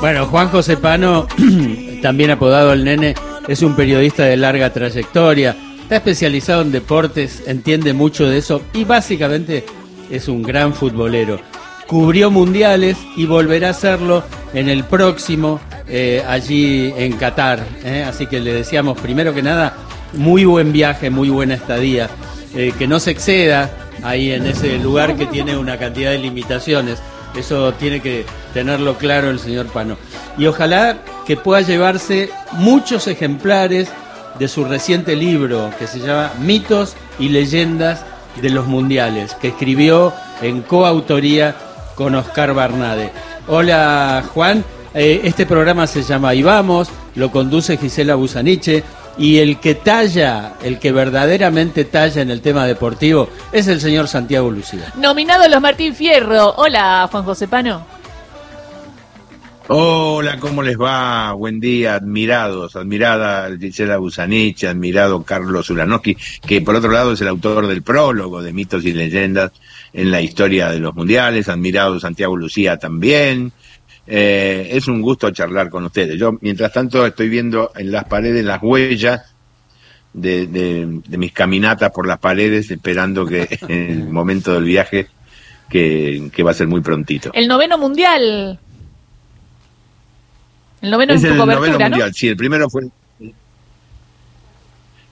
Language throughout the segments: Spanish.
Bueno, Juan José Pano, también apodado el nene, es un periodista de larga trayectoria, está especializado en deportes, entiende mucho de eso y básicamente es un gran futbolero. Cubrió mundiales y volverá a hacerlo en el próximo, eh, allí en Qatar. ¿eh? Así que le decíamos, primero que nada, muy buen viaje, muy buena estadía. Eh, que no se exceda ahí en ese lugar que tiene una cantidad de limitaciones. Eso tiene que tenerlo claro el señor Pano. Y ojalá que pueda llevarse muchos ejemplares de su reciente libro que se llama Mitos y Leyendas de los Mundiales, que escribió en coautoría con Oscar Barnade. Hola Juan, eh, este programa se llama Y Vamos, lo conduce Gisela Busaniche y el que talla, el que verdaderamente talla en el tema deportivo, es el señor Santiago Lucía. Nominado los Martín Fierro. Hola, Juan José Pano. Hola, ¿cómo les va? Buen día, admirados, admirada Gisela Busanich, admirado Carlos Ulanowski, que por otro lado es el autor del prólogo de mitos y leyendas en la historia de los mundiales, admirado Santiago Lucía también, eh, es un gusto charlar con ustedes. Yo, mientras tanto, estoy viendo en las paredes las huellas de, mis caminatas por las paredes, esperando que en el momento del viaje, que, va a ser muy prontito. El noveno mundial. El noveno es el noveno mundial, sí, el primero fue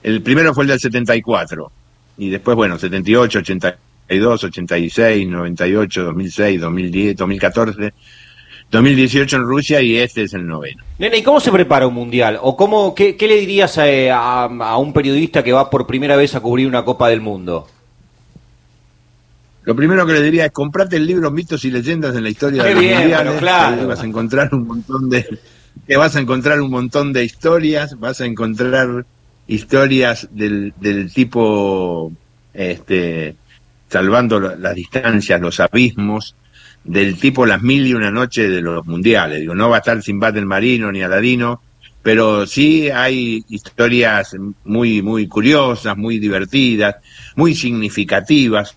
el primero fue el del 74 y después bueno, 78, 82, 86, 98, 2006, 2010, 2014 2018 en Rusia y este es el noveno. Nene, ¿y cómo se prepara un mundial? ¿O cómo, qué, le dirías a, un periodista que va por primera vez a cubrir una Copa del Mundo? Lo primero que le diría es comprate el libro Mitos y Leyendas en la historia de los mundiales. Claro. Vas a encontrar un montón de que vas a encontrar un montón de historias, vas a encontrar historias del, del tipo este salvando las distancias, los abismos, del tipo Las Mil y una Noche de los mundiales. Digo, no va a estar Sinbad el Marino ni Aladino, pero sí hay historias muy, muy curiosas, muy divertidas, muy significativas.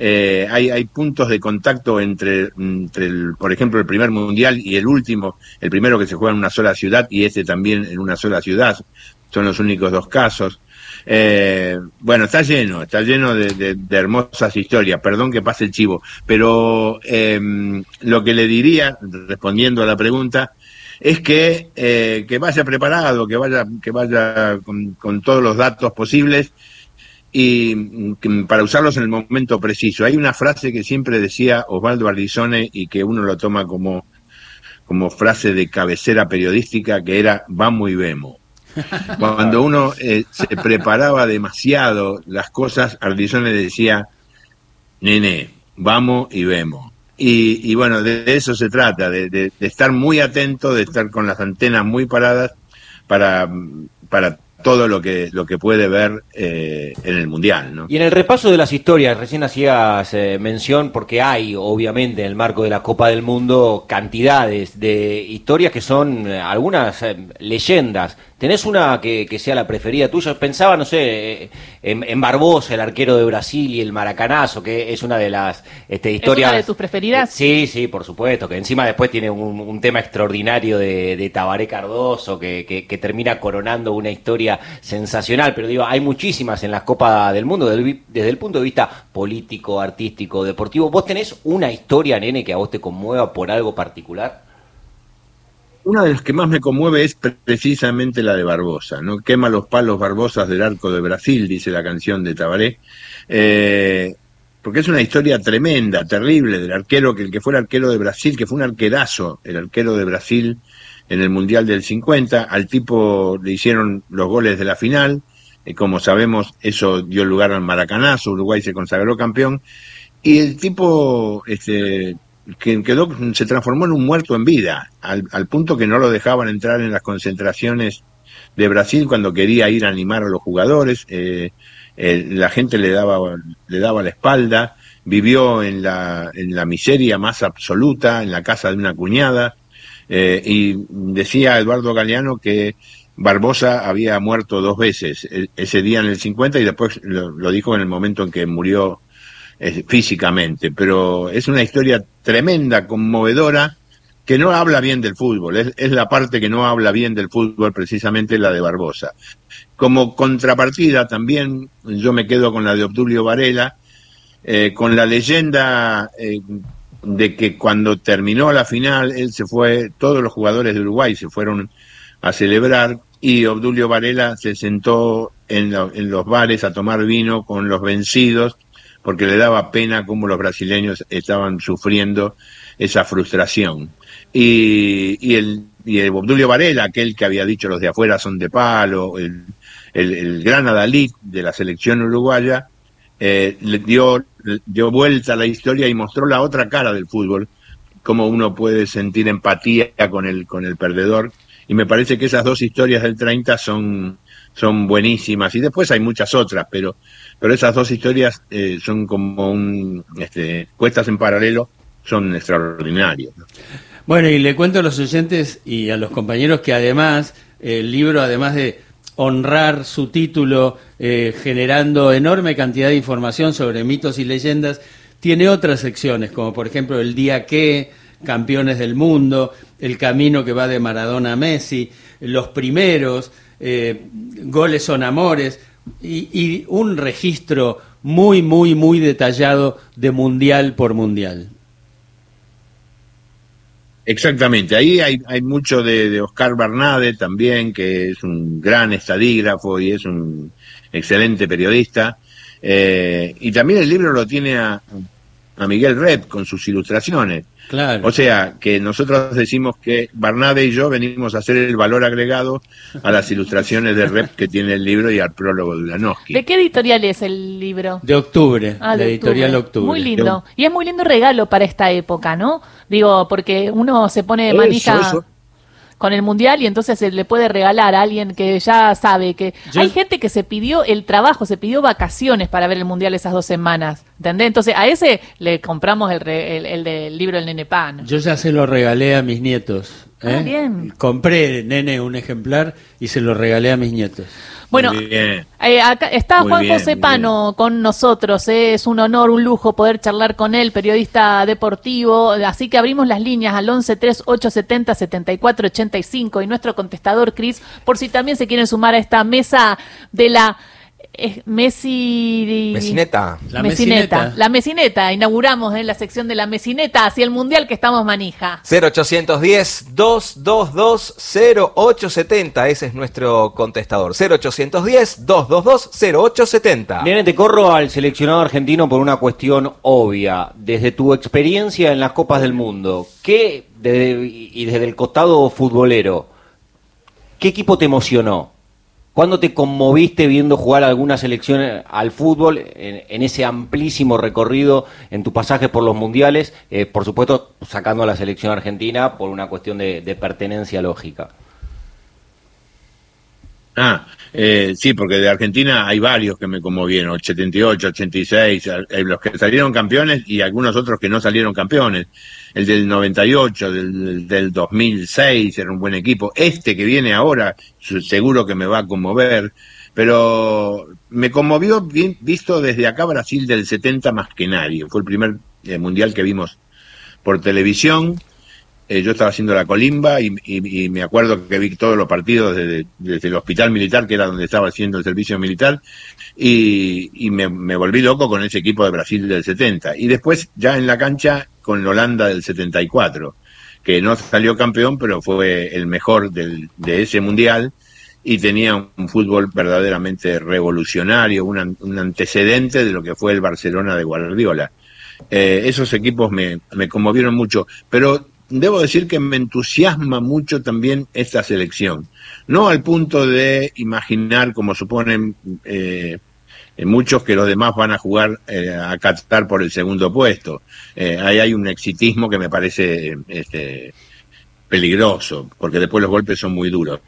Eh, hay, hay puntos de contacto entre, entre el, por ejemplo, el primer mundial y el último, el primero que se juega en una sola ciudad y este también en una sola ciudad. Son los únicos dos casos. Eh, bueno, está lleno, está lleno de, hermosas historias, perdón que pase el chivo, pero em, lo que le diría, respondiendo a la pregunta, es que, eh, que vaya preparado, que vaya, que vaya con, todos los datos posibles y para usarlos en el momento preciso. Hay una frase que siempre decía Osvaldo Ardizone y que uno lo toma como, como frase de cabecera periodística que era vamos y vemos. Cuando uno eh, se preparaba demasiado las cosas, Ardizón le decía, nene, vamos y vemos. Y, bueno, de, eso se trata, de, estar muy atento, de estar con las antenas muy paradas para, para todo lo que, lo que puede ver eh, en el Mundial. ¿no? Y en el repaso de las historias, recién hacías eh, mención, porque hay, obviamente, en el marco de la Copa del Mundo, cantidades de historias que son eh, algunas leyendas ¿Tenés una que, sea la preferida tuya? Pensaba, no sé, en, Barbosa, el arquero de Brasil y el Maracanazo, que es una de las este, historias. ¿Es una de tus preferidas? Sí, sí, por supuesto. Que encima después tiene un, tema extraordinario de, de Tabaré Cardoso, que, termina coronando una historia sensacional. Pero digo, hay muchísimas en las Copas del Mundo, desde el punto de vista político, artístico, deportivo. ¿Vos tenés una historia, nene, que a vos te conmueva por algo particular? Una de las que más me conmueve es precisamente la de Barbosa, ¿no? Quema los palos Barbosas del arco de Brasil, dice la canción de Tabaré, eh, porque es una historia tremenda, terrible, del arquero, que el que fue el arquero de Brasil, que fue un arquerazo, el arquero de Brasil en el Mundial del 50, al tipo le hicieron los goles de la final, y como sabemos, eso dio lugar al maracanazo, Uruguay se consagró campeón, y el tipo este, que quedó, se transformó en un muerto en vida, al, punto que no lo dejaban entrar en las concentraciones de Brasil cuando quería ir a animar a los jugadores, eh, la gente le daba, le daba la espalda, vivió en la, en la miseria más absoluta, en la casa de una cuñada, eh, y decía Eduardo Galeano que Barbosa había muerto dos veces, e, ese día en el 50 y después lo dijo en el momento en que murió físicamente, pero es una historia tremenda, conmovedora, que no habla bien del fútbol, es, la parte que no habla bien del fútbol, precisamente la de Barbosa. Como contrapartida también yo me quedo con la de Obdulio Varela, eh, con la leyenda eh, de que cuando terminó la final, él se fue, todos los jugadores de Uruguay se fueron a celebrar y Obdulio Varela se sentó en, en los bares a tomar vino con los vencidos porque le daba pena cómo los brasileños estaban sufriendo esa frustración. Y, y, el, y el Obdulio Varela, aquel que había dicho los de afuera son de palo, el, el, gran adalid de la selección uruguaya, eh, le dio, dio vuelta a la historia y mostró la otra cara del fútbol, cómo uno puede sentir empatía con el, con el perdedor. Y me parece que esas dos historias del 30 son, son buenísimas. Y después hay muchas otras, pero, pero esas dos historias eh, son como un, este, cuestas en paralelo, son extraordinarias. Bueno, y le cuento a los oyentes y a los compañeros que además, el libro, además de honrar su título eh, generando enorme cantidad de información sobre mitos y leyendas, tiene otras secciones, como por ejemplo el día que, campeones del mundo, el camino que va de Maradona a Messi, los primeros, eh, goles son amores, y, un registro muy, muy, muy detallado de mundial por mundial. Exactamente, ahí hay, hay mucho de, Oscar Bernade también, que es un gran estadígrafo y es un excelente periodista. Eh, y también el libro lo tiene a, a Miguel Rep con sus ilustraciones. O sea, que nosotros decimos que Barnade y yo venimos a hacer el valor agregado a las ilustraciones de rep que tiene el libro y al prólogo de Ulanowski. ¿De qué editorial es el libro? De octubre, ah, de, editorial octubre. Muy lindo. Y es muy lindo regalo para esta época, ¿no? Digo, porque uno se pone de manija con el mundial y entonces se le puede regalar a alguien que ya sabe que hay gente que se pidió el trabajo, se pidió vacaciones para ver el mundial esas dos semanas, ¿entendés? Entonces a ese le compramos el, el, del libro El Nene Pan. Yo ya se lo regalé a mis nietos. Ah, ¿eh? bien. Compré, nene, un ejemplar y se lo regalé a mis nietos. Bueno, eh, acá está Juan José Pano con nosotros. Eh, es un honor, un lujo poder charlar con él, periodista deportivo. Así que abrimos las líneas al 11 3 870 74 85 y nuestro contestador, Cris, por si también se quieren sumar a esta mesa de la Messi... Mesineta. La mesineta. La mesineta. Inauguramos en la sección de la mesineta hacia el mundial que estamos manija. 0810-222-0870. Ese es nuestro contestador. 0810-222-0870. Nene, te corro al seleccionado argentino por una cuestión obvia. Desde tu experiencia en las Copas del Mundo, ¿qué, y desde el costado futbolero, ¿qué equipo te emocionó? ¿Cuándo te conmoviste viendo jugar alguna selección eh, al fútbol en, ese amplísimo recorrido en tu pasaje por los mundiales? Eh, por supuesto, sacando a la selección argentina por una cuestión de, pertenencia lógica. Ah, eh, sí, porque de Argentina hay varios que me conmovieron, 78, 86, los que salieron campeones y algunos otros que no salieron campeones el del 98, del, del 2006 era un buen equipo. Este que viene ahora, seguro que me va a conmover, pero me conmovió visto desde acá Brasil del 70 más que nadie. Fue el primer eh, mundial que vimos por televisión. Eh, yo estaba haciendo la colimba y, me acuerdo que vi todos los partidos desde, el hospital militar, que era donde estaba haciendo el servicio militar, y, me, volví loco con ese equipo de Brasil del 70. Y después, ya en la cancha, con Holanda del 74, que no salió campeón, pero fue el mejor del, de ese mundial y tenía un fútbol verdaderamente revolucionario, un, un antecedente de lo que fue el Barcelona de Guardiola. Eh, esos equipos me conmovieron mucho, pero debo decir que me entusiasma mucho también esta selección. No al punto de imaginar, como suponen eh, muchos que los demás van a jugar eh, a captar por el segundo puesto. Eh, ahí hay un exitismo que me parece este, peligroso, porque después los golpes son muy duros.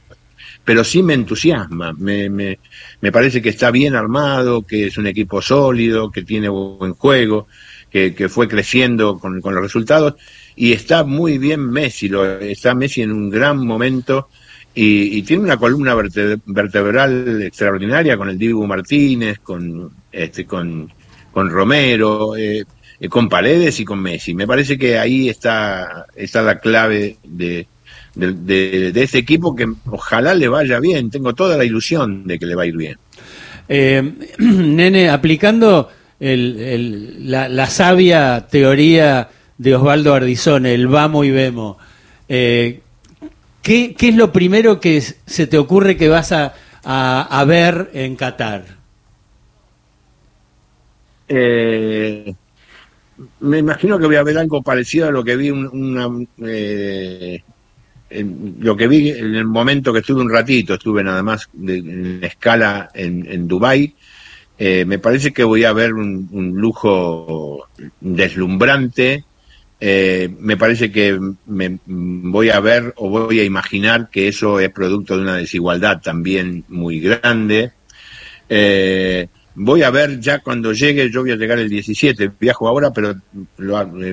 Pero sí me entusiasma, me, me, me parece que está bien armado, que es un equipo sólido, que tiene buen juego, que, fue creciendo con, los resultados, y está muy bien Messi, lo, está Messi en un gran momento, y, tiene una columna vertebral extraordinaria con el Dibu Martínez, con, este, con, Romero. Eh, con Paredes y con Messi. Me parece que ahí está, está la clave de, de, de, este equipo que ojalá le vaya bien. Tengo toda la ilusión de que le va a ir bien. Eh, nene, aplicando el, la, sabia teoría de Osvaldo Ardizone, el vamos y vemos, eh, ¿qué, es lo primero que se te ocurre que vas a, a, ver en Qatar? Eh, me imagino que voy a ver algo parecido a lo que vi una, eh, lo que vi en el momento que estuve un ratito, estuve nada más en escala en, en Dubái, eh, me parece que voy a ver un, lujo deslumbrante, eh, me parece que voy a ver o voy a imaginar que eso es producto de una desigualdad también muy grande. Eh, voy a ver ya cuando llegue, yo voy a llegar el 17, viajo ahora, pero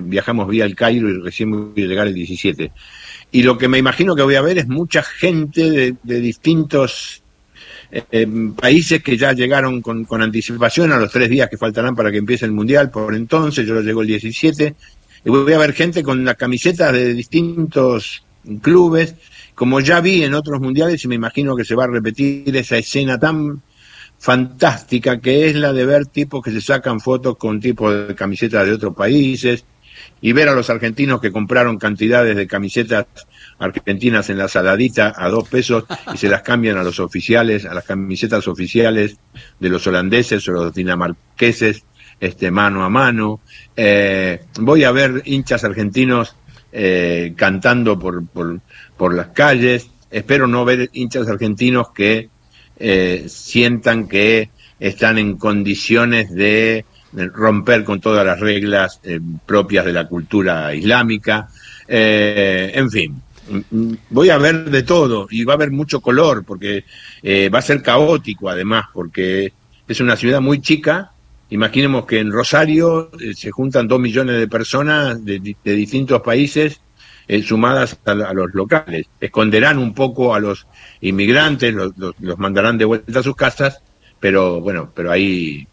viajamos vía el Cairo y recién voy a llegar el 17 y lo que me imagino que voy a ver es mucha gente de, distintos eh, países que ya llegaron con, anticipación a los tres días que faltarán para que empiece el Mundial por entonces, yo lo llego el 17, y voy a ver gente con las camisetas de distintos clubes, como ya vi en otros mundiales y me imagino que se va a repetir esa escena tan fantástica que es la de ver tipos que se sacan fotos con tipos de camisetas de otros países, y ver a los argentinos que compraron cantidades de camisetas argentinas en la saladita a dos pesos y se las cambian a los oficiales, a las camisetas oficiales de los holandeses o los dinamarqueses, este, mano a mano. Eh, voy a ver hinchas argentinos eh, cantando por, por, por, las calles. Espero no ver hinchas argentinos que eh, sientan que están en condiciones de romper con todas las reglas eh, propias de la cultura islámica, eh, en fin. Voy a ver de todo y va a haber mucho color porque eh, va a ser caótico además porque es una ciudad muy chica. Imaginemos que en Rosario se juntan dos millones de personas de, distintos países sumadas a, los locales. Esconderán un poco a los inmigrantes, los, los mandarán de vuelta a sus casas, pero bueno, pero ahí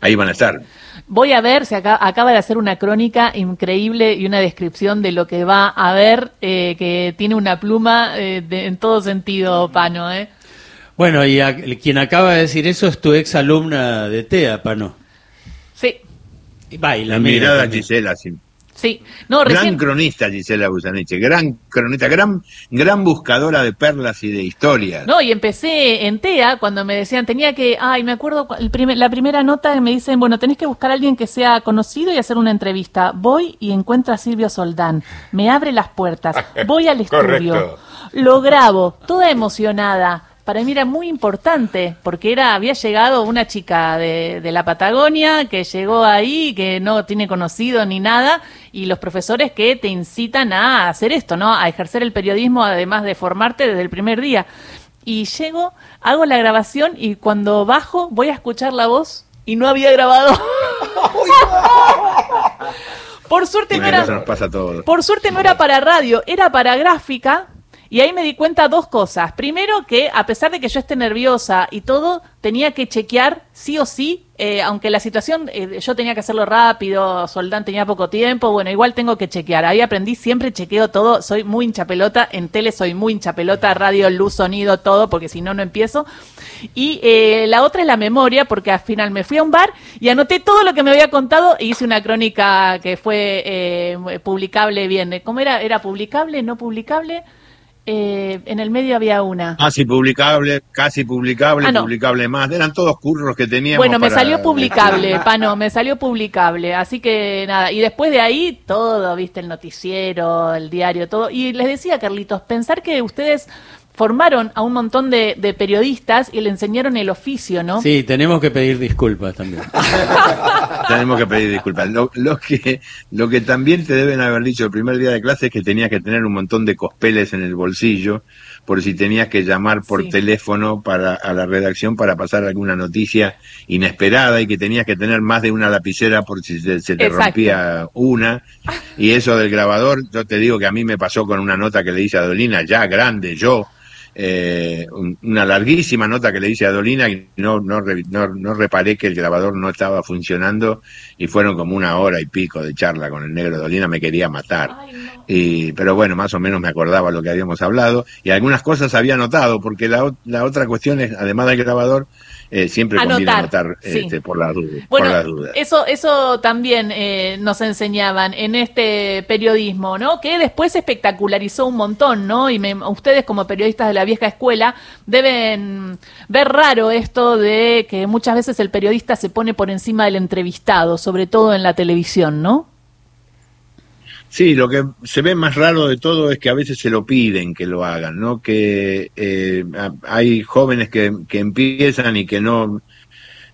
ahí van a estar. Voy a ver, se acaba, de hacer una crónica increíble y una descripción de lo que va a ver, eh, que tiene una pluma eh, en todo sentido, Pano. ¿eh? Bueno, y quien acaba de decir eso es tu ex alumna de TEA, Pano. Sí. Baila, mirada Gisela, sí. Sí, no, Gran cronista Gisela Busaneche, gran cronista, gran, gran buscadora de perlas y de historias. No, y empecé en TEA cuando me decían, tenía que, ay, me acuerdo, el la primera nota me dicen, bueno, tenés que buscar a alguien que sea conocido y hacer una entrevista. Voy y encuentro a Silvio Soldán, me abre las puertas, voy al estudio, lo grabo, toda emocionada para mí era muy importante, porque era, había llegado una chica de, de, la Patagonia que llegó ahí, que no tiene conocido ni nada, y los profesores que te incitan a hacer esto, ¿no? A ejercer el periodismo, además de formarte desde el primer día. Y llego, hago la grabación y cuando bajo voy a escuchar la voz y no había grabado. por suerte no era. Por suerte no era para radio, era para gráfica y ahí me di cuenta dos cosas. Primero que a pesar de que yo esté nerviosa y todo, tenía que chequear sí o sí, eh, aunque la situación eh, yo tenía que hacerlo rápido, Soldán tenía poco tiempo, bueno, igual tengo que chequear. Ahí aprendí, siempre chequeo todo, soy muy hinchapelota, en tele soy muy hinchapelota, radio, luz, sonido, todo, porque si no, no empiezo. Y eh, la otra es la memoria, porque al final me fui a un bar y anoté todo lo que me había contado e hice una crónica que fue publicable bien. ¿Cómo era? ¿Era publicable? ¿No publicable? Eh, en el medio había una. Casi publicable, casi publicable, ah, publicable más. Eran todos curros que teníamos. Bueno, me salió publicable, Pano, me salió publicable. Así que nada, y después de ahí todo, viste, el noticiero, el diario, todo. Y les decía, Carlitos, pensar que ustedes formaron a un montón de, periodistas y le enseñaron el oficio, ¿no? Sí, tenemos que pedir disculpas también. tenemos que pedir disculpas. Lo, que, lo que también te deben haber dicho el primer día de clase es que tenías que tener un montón de cospeles en el bolsillo por si tenías que llamar por teléfono para a la redacción para pasar alguna noticia inesperada y que tenías que tener más de una lapicera por si se, te rompía una. Y eso del grabador, yo te digo que a mí me pasó con una nota que le hice a Dolina, ya grande, yo, eh, una larguísima nota que le hice a Dolina y no, no, no, reparé que el grabador no estaba funcionando y fueron como una hora y pico de charla con el negro Dolina, me quería matar. y, pero bueno, más o menos me acordaba lo que habíamos hablado y algunas cosas había notado porque la, la otra cuestión es, además del grabador, eh, siempre conviene anotar este, por, las dudas, bueno, Eso, eso también eh, nos enseñaban en este periodismo, ¿no? Que después se espectacularizó un montón, ¿no? Y ustedes como periodistas de la vieja escuela deben ver raro esto de que muchas veces el periodista se pone por encima del entrevistado, sobre todo en la televisión, ¿no? Sí, lo que se ve más raro de todo es que a veces se lo piden que lo hagan, ¿no? Que eh, hay jóvenes que, que, empiezan y que no,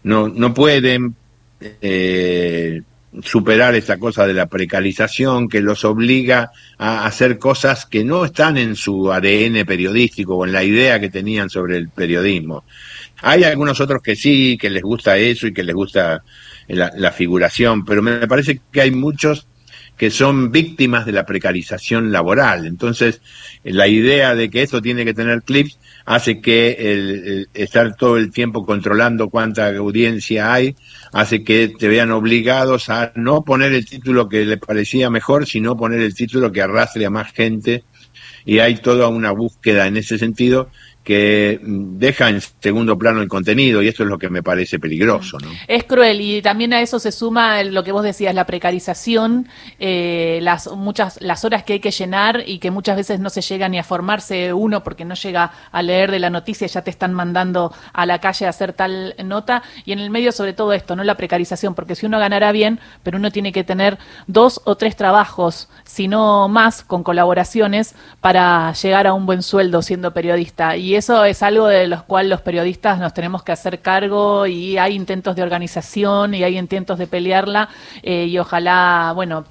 no, no pueden eh, superar esa cosa de la precarización que los obliga a hacer cosas que no están en su ADN periodístico o en la idea que tenían sobre el periodismo. Hay algunos otros que sí, que les gusta eso y que les gusta la figuración, pero me parece que hay muchos que son víctimas de la precarización laboral. Entonces, la idea de que esto tiene que tener clips hace que el, estar todo el tiempo controlando cuánta audiencia hay, hace que te vean obligados a no poner el título que le parecía mejor, sino poner el título que arrastre a más gente. Y hay toda una búsqueda en ese sentido que deja en segundo plano el contenido y esto es lo que me parece peligroso. ¿no? Es cruel y también a eso se suma lo que vos decías, la precarización, eh, las muchas las horas que hay que llenar y que muchas veces no se llega ni a formarse uno porque no llega a leer de la noticia, ya te están mandando a la calle a hacer tal nota y en el medio sobre todo esto, no la precarización, porque si uno ganará bien, pero uno tiene que tener dos o tres trabajos, si no más, con colaboraciones para llegar a un buen sueldo siendo periodista y y eso es algo de los cual los periodistas nos tenemos que hacer cargo y hay intentos de organización y hay intentos de pelearla eh, y ojalá, bueno,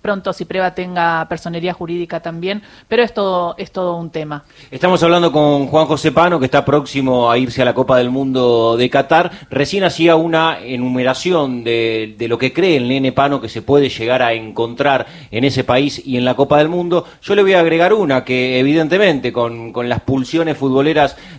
pronto si prueba tenga personería jurídica también, pero es todo, es todo un tema. Estamos hablando con Juan José Pano, que está próximo a irse a la Copa del Mundo de Qatar. Recién hacía una enumeración de, de lo que cree el nene Pano que se puede llegar a encontrar en ese país y en la Copa del Mundo. Yo le voy a agregar una que evidentemente con, con las pulsiones futbolísticas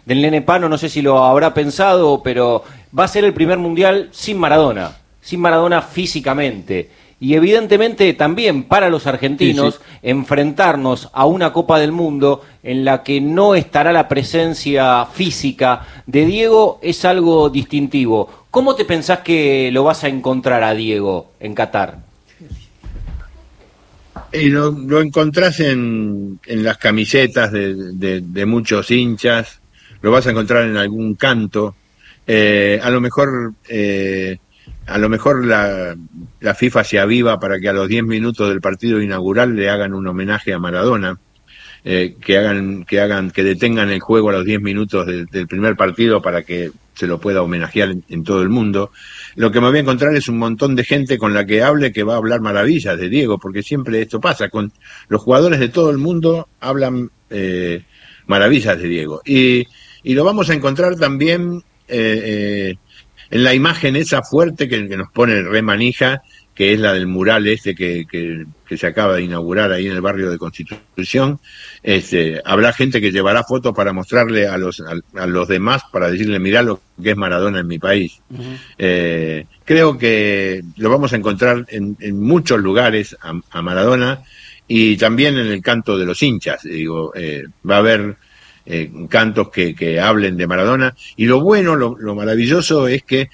del Nene Pano, no sé si lo habrá pensado, pero va a ser el primer mundial sin Maradona, sin Maradona físicamente. Y evidentemente también para los argentinos enfrentarnos a una Copa del Mundo en la que no estará la presencia física de Diego es algo distintivo. ¿Cómo te pensás que lo vas a encontrar a Diego en Qatar? Y lo, lo encontrás en, en las camisetas de, de, muchos hinchas, lo vas a encontrar en algún canto. Eh, a lo mejor, eh, a lo mejor la, la, FIFA se aviva para que a los 10 minutos del partido inaugural le hagan un homenaje a Maradona, eh, que hagan, que hagan, que detengan el juego a los 10 minutos del primer partido para que se lo pueda homenajear en todo el mundo lo que me voy a encontrar es un montón de gente con la que hable que va a hablar maravillas de Diego, porque siempre esto pasa, con los jugadores de todo el mundo hablan eh, maravillas de Diego. Y, y, lo vamos a encontrar también eh, eh, en la imagen esa fuerte que, que nos pone Remanija, que es la del mural este que, que, se acaba de inaugurar ahí en el barrio de Constitución. Este, habrá gente que llevará fotos para mostrarle a los, a, los demás, para decirle, mirá lo que es Maradona en mi país. eh, creo que lo vamos a encontrar en, en muchos lugares a, Maradona y también en el canto de los hinchas. Digo, eh, va a haber eh, cantos que, que hablen de Maradona. Y lo bueno, lo, lo maravilloso es que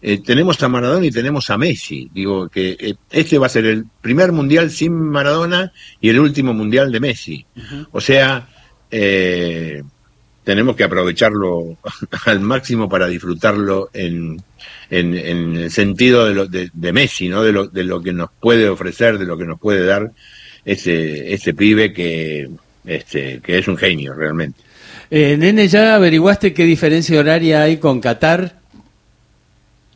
eh, tenemos a Maradona y tenemos a Messi. Digo que eh, este va a ser el primer mundial sin Maradona y el último mundial de Messi. O sea, eh, tenemos que aprovecharlo al máximo para disfrutarlo en, en, el sentido de, lo, de, Messi, ¿no? De lo, de lo que nos puede ofrecer, de lo que nos puede dar ese, ese pibe que, este, que es un genio realmente. nene, ¿ya averiguaste qué diferencia horaria hay con Qatar?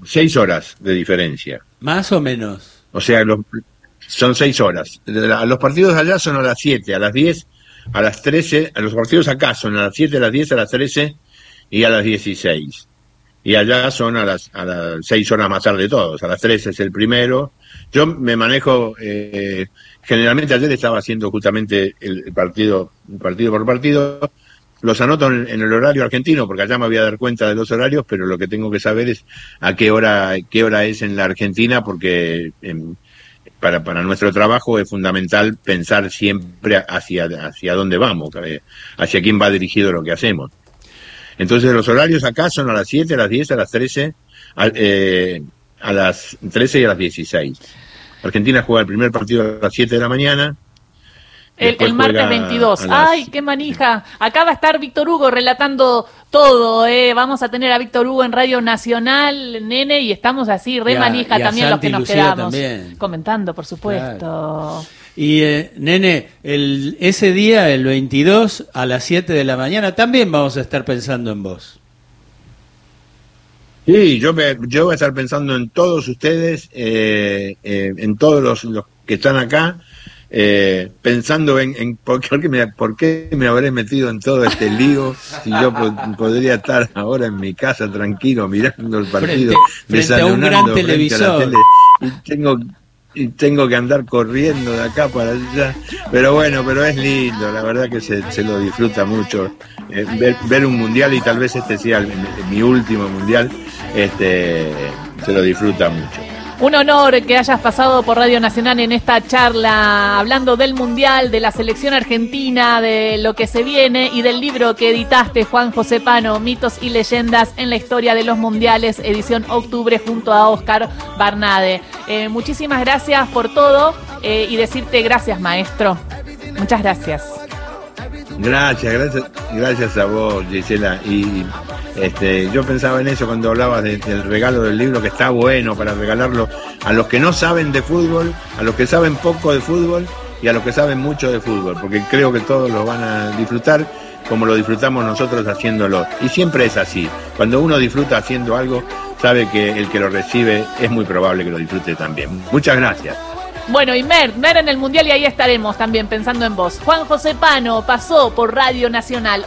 Seis horas de diferencia. Más o menos. O sea, los, son seis horas. Los partidos allá son a las siete, a las diez, a las trece. Los partidos acá son a las siete, a las diez, a las trece y a las dieciséis. Y allá son a las, a las seis horas más tarde todos. A las trece es el primero. Yo me manejo, eh, generalmente ayer estaba haciendo justamente el, partido, partido por partido los anoto en, el horario argentino, porque allá me voy a dar cuenta de los horarios, pero lo que tengo que saber es a qué hora, qué hora es en la Argentina, porque em, para, para nuestro trabajo es fundamental pensar siempre hacia, hacia dónde vamos, eh, hacia quién va dirigido lo que hacemos. Entonces los horarios acá son a las 7, a las 10, a las 13, a, eh, a las 13 y a las 16. Argentina juega el primer partido a las 7 de la mañana, el, martes 22. ¡Ay, qué manija! Acá va a estar Víctor Hugo relatando todo. ¿eh? Vamos a tener a Víctor Hugo en Radio Nacional, nene, y estamos así, re manija también los que nos quedamos. Comentando, por supuesto. Y, eh, nene, el, ese día, el 22, a las 7 de la mañana, también vamos a estar pensando en vos. Sí, yo, yo voy a estar pensando en todos ustedes, eh, en todos los, los que están acá eh, pensando en, por, qué me, por, qué me, habré metido en todo este lío si yo podría estar ahora en mi casa tranquilo mirando el partido, frente, a un gran televisor. y tengo y tengo que andar corriendo de acá para allá, pero bueno, pero es lindo, la verdad que se, se lo disfruta mucho eh, ver, ver, un mundial y tal vez este sea mi último mundial, este se lo disfruta mucho. Un honor que hayas pasado por Radio Nacional en esta charla hablando del Mundial, de la selección argentina, de lo que se viene y del libro que editaste, Juan José Pano, Mitos y Leyendas en la historia de los Mundiales, edición octubre, junto a Oscar Barnade. Eh, muchísimas gracias por todo eh, y decirte gracias, maestro. Muchas gracias. Gracias, gracias, gracias a vos, Gisela. Y este, yo pensaba en eso cuando hablabas del regalo del libro, que está bueno para regalarlo a los que no saben de fútbol, a los que saben poco de fútbol y a los que saben mucho de fútbol, porque creo que todos lo van a disfrutar como lo disfrutamos nosotros haciéndolo. Y siempre es así. Cuando uno disfruta haciendo algo, sabe que el que lo recibe es muy probable que lo disfrute también. Muchas gracias. Bueno, y Mer, Mer en el Mundial y ahí estaremos también pensando en vos. Juan José Pano pasó por Radio Nacional.